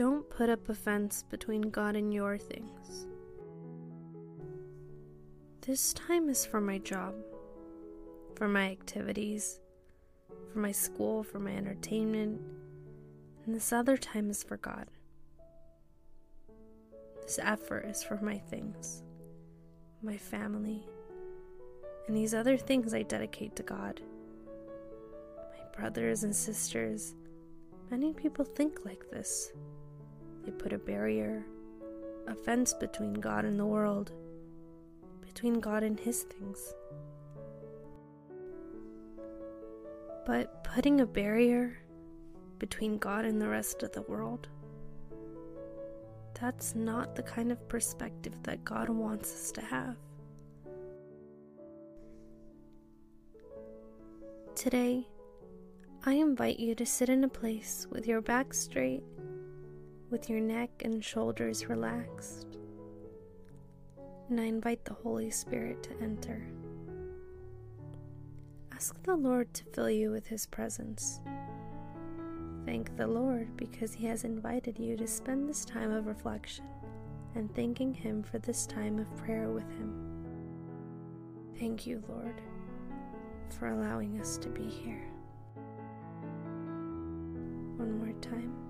Don't put up a fence between God and your things. This time is for my job, for my activities, for my school, for my entertainment, and this other time is for God. This effort is for my things, my family, and these other things I dedicate to God. My brothers and sisters, many people think like this. They put a barrier, a fence between God and the world, between God and His things. But putting a barrier between God and the rest of the world, that's not the kind of perspective that God wants us to have. Today, I invite you to sit in a place with your back straight, with your neck and shoulders relaxed. And I invite the Holy Spirit to enter. Ask the Lord to fill you with His presence. Thank the Lord because He has invited you to spend this time of reflection and thanking Him for this time of prayer with Him. Thank you, Lord, for allowing us to be here. One more time.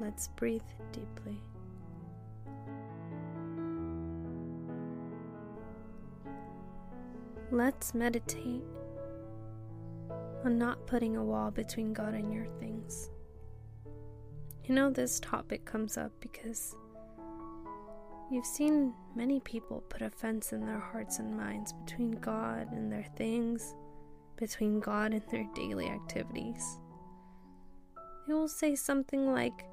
Let's breathe deeply. Let's meditate on not putting a wall between God and your things. You know, this topic comes up because you've seen many people put a fence in their hearts and minds between God and their things, between God and their daily activities. They will say something like,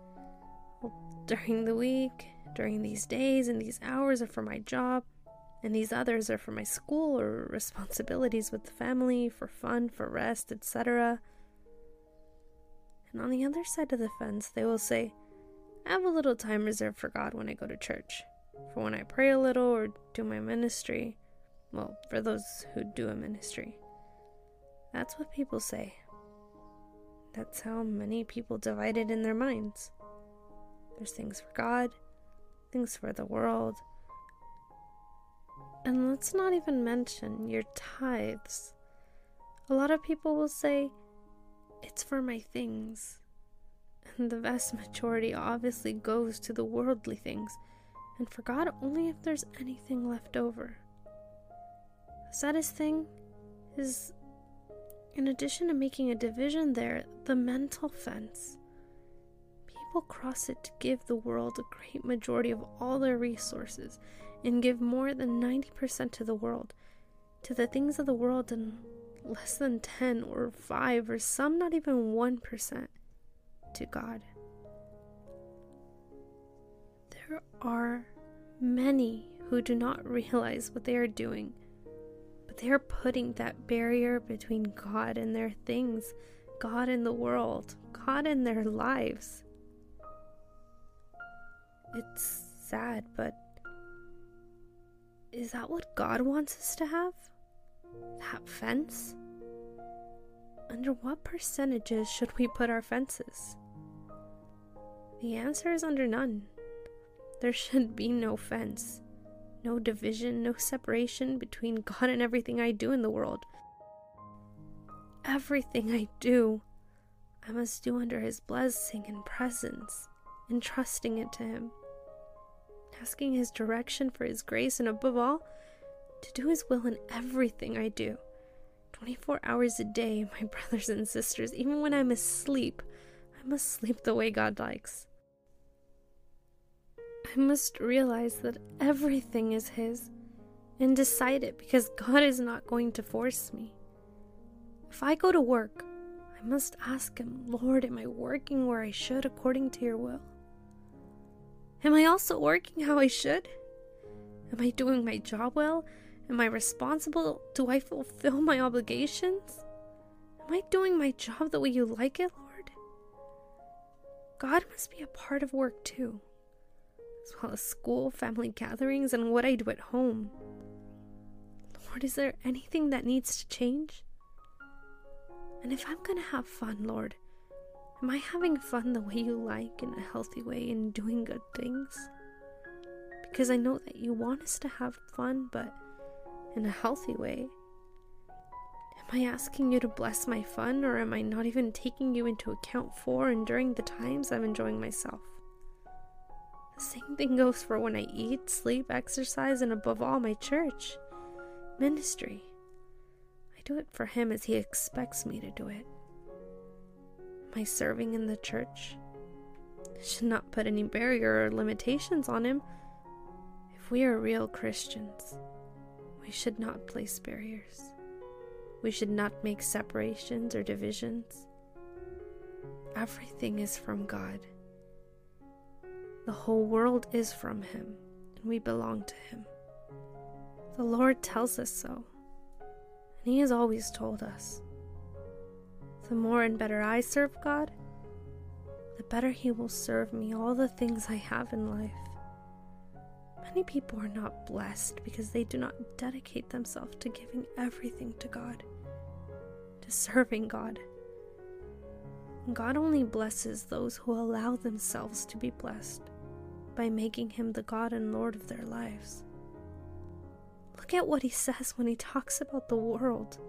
during the week, during these days, and these hours are for my job and these others are for my school or responsibilities with the family, for fun, for rest, etc. And on the other side of the fence, they will say, I have a little time reserved for God when I go to church, for when I pray a little or do my ministry. Well, for those who do a ministry. That's what people say. That's how many people divide it in their minds. There's things for God, things for the world, and let's not even mention your tithes. A lot of people will say, It's for my things. And the vast majority obviously goes to the worldly things, and for God only if there's anything left over. The saddest thing is, in addition to making a division there, the mental fence. People cross it to give the world a great majority of all their resources and give more than 90% to the world, to the things of the world, and less than 10 or 5 or some not even 1% to God. There are many who do not realize what they are doing, but they are putting that barrier between God and their things, God and the world, God and their lives. It's sad, but is that what God wants us to have? That fence? Under what percentages should we put our fences? The answer is under none. There should be no fence, no division, no separation between God and everything I do in the world. Everything I do, I must do under His blessing and presence, entrusting it to Him asking His direction for His grace, and above all, to do His will in everything I do. 24 hours a day, my brothers and sisters, even when I'm asleep, I must sleep the way God likes. I must realize that everything is His and decide it because God is not going to force me. If I go to work, I must ask Him, Lord, am I working where I should according to your will? Am I also working how I should? Am I doing my job well? Am I responsible? Do I fulfill my obligations? Am I doing my job the way you like it, Lord? God must be a part of work too, as well as school, family gatherings, and what I do at home. Lord, is there anything that needs to change? And if I'm to have fun, Lord, Am I having fun the way you like in a healthy way and doing good things? Because I know that you want us to have fun, but in a healthy way. Am I asking you to bless my fun, or am I not even taking you into account for and during the times I'm enjoying myself? The same thing goes for when I eat, sleep, exercise, and above all, my church ministry. I do it for Him as He expects me to do it. My serving in the church should not put any barrier or limitations on Him. If we are real Christians, we should not place barriers. We should not make separations or divisions. Everything is from God. The whole world is from Him, and we belong to Him. The Lord tells us so, and He has always told us. The more and better I serve God, the better He will serve me all the things I have in life. Many people are not blessed because they do not dedicate themselves to giving everything to God, to serving God. God only blesses those who allow themselves to be blessed by making Him the God and Lord of their lives. Look at what He says when He talks about the world.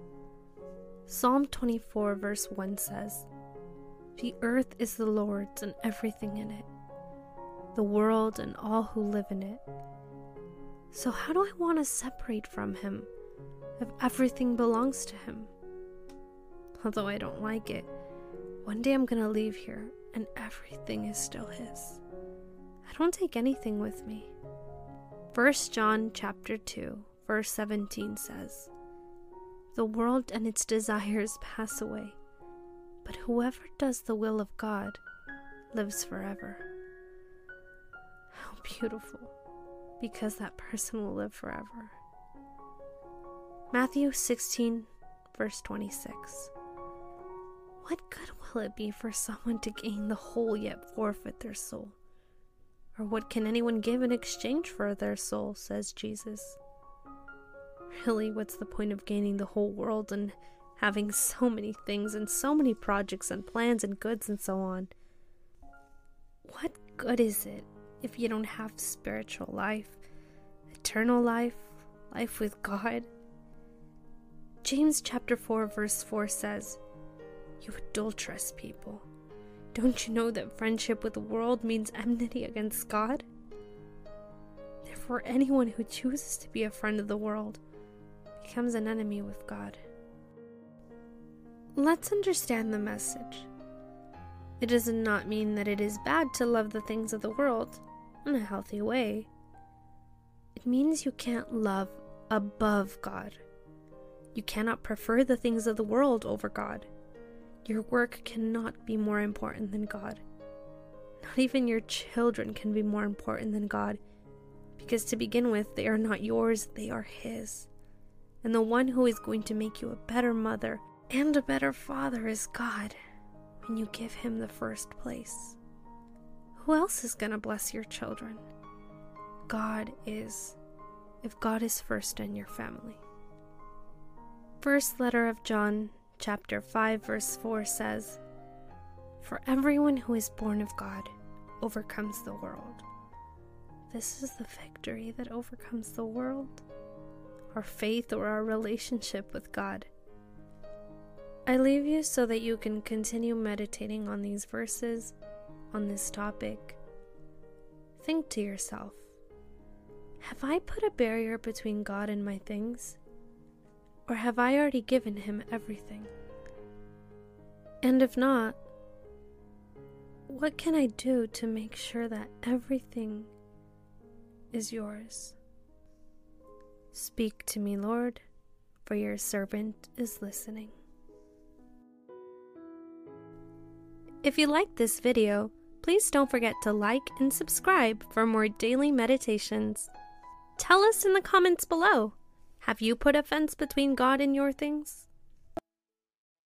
Psalm 24, verse 1 says, The earth is the Lord's and everything in it, the world and all who live in it. So, how do I want to separate from Him if everything belongs to Him? Although I don't like it, one day I'm going to leave here and everything is still His. I don't take anything with me. 1 John chapter 2, verse 17 says, The world and its desires pass away, but whoever does the will of God lives forever. How beautiful, because that person will live forever. Matthew 16, verse 26. What good will it be for someone to gain the whole yet forfeit their soul? Or what can anyone give in exchange for their soul, says Jesus. Really, what's the point of gaining the whole world and having so many things and so many projects and plans and goods and so on? What good is it if you don't have spiritual life, eternal life, life with God? James chapter 4 verse 4 says, "You adulterous people, don't you know that friendship with the world means enmity against God? Therefore, anyone who chooses to be a friend of the world becomes an enemy with God. Let's understand the message. It does not mean that it is bad to love the things of the world in a healthy way. It means you can't love above God. You cannot prefer the things of the world over God. Your work cannot be more important than God. Not even your children can be more important than God, because to begin with, they are not yours, they are His. And the one who is going to make you a better mother and a better father is God when you give Him the first place. Who else is going to bless your children? God is, if God is first in your family. First letter of John, chapter 5 verse 4 says, "For everyone who is born of God overcomes the world." This is the victory that overcomes the world, our faith or our relationship with God. I leave you so that you can continue meditating on these verses, on this topic. Think to yourself Have I put a barrier between God and my things? Or have I already given him everything? And if not, what can I do to make sure that everything is yours? Speak to me, Lord, for your servant is listening. If you liked this video, please don't forget to like and subscribe for more daily meditations. Tell us in the comments below have you put a fence between God and your things?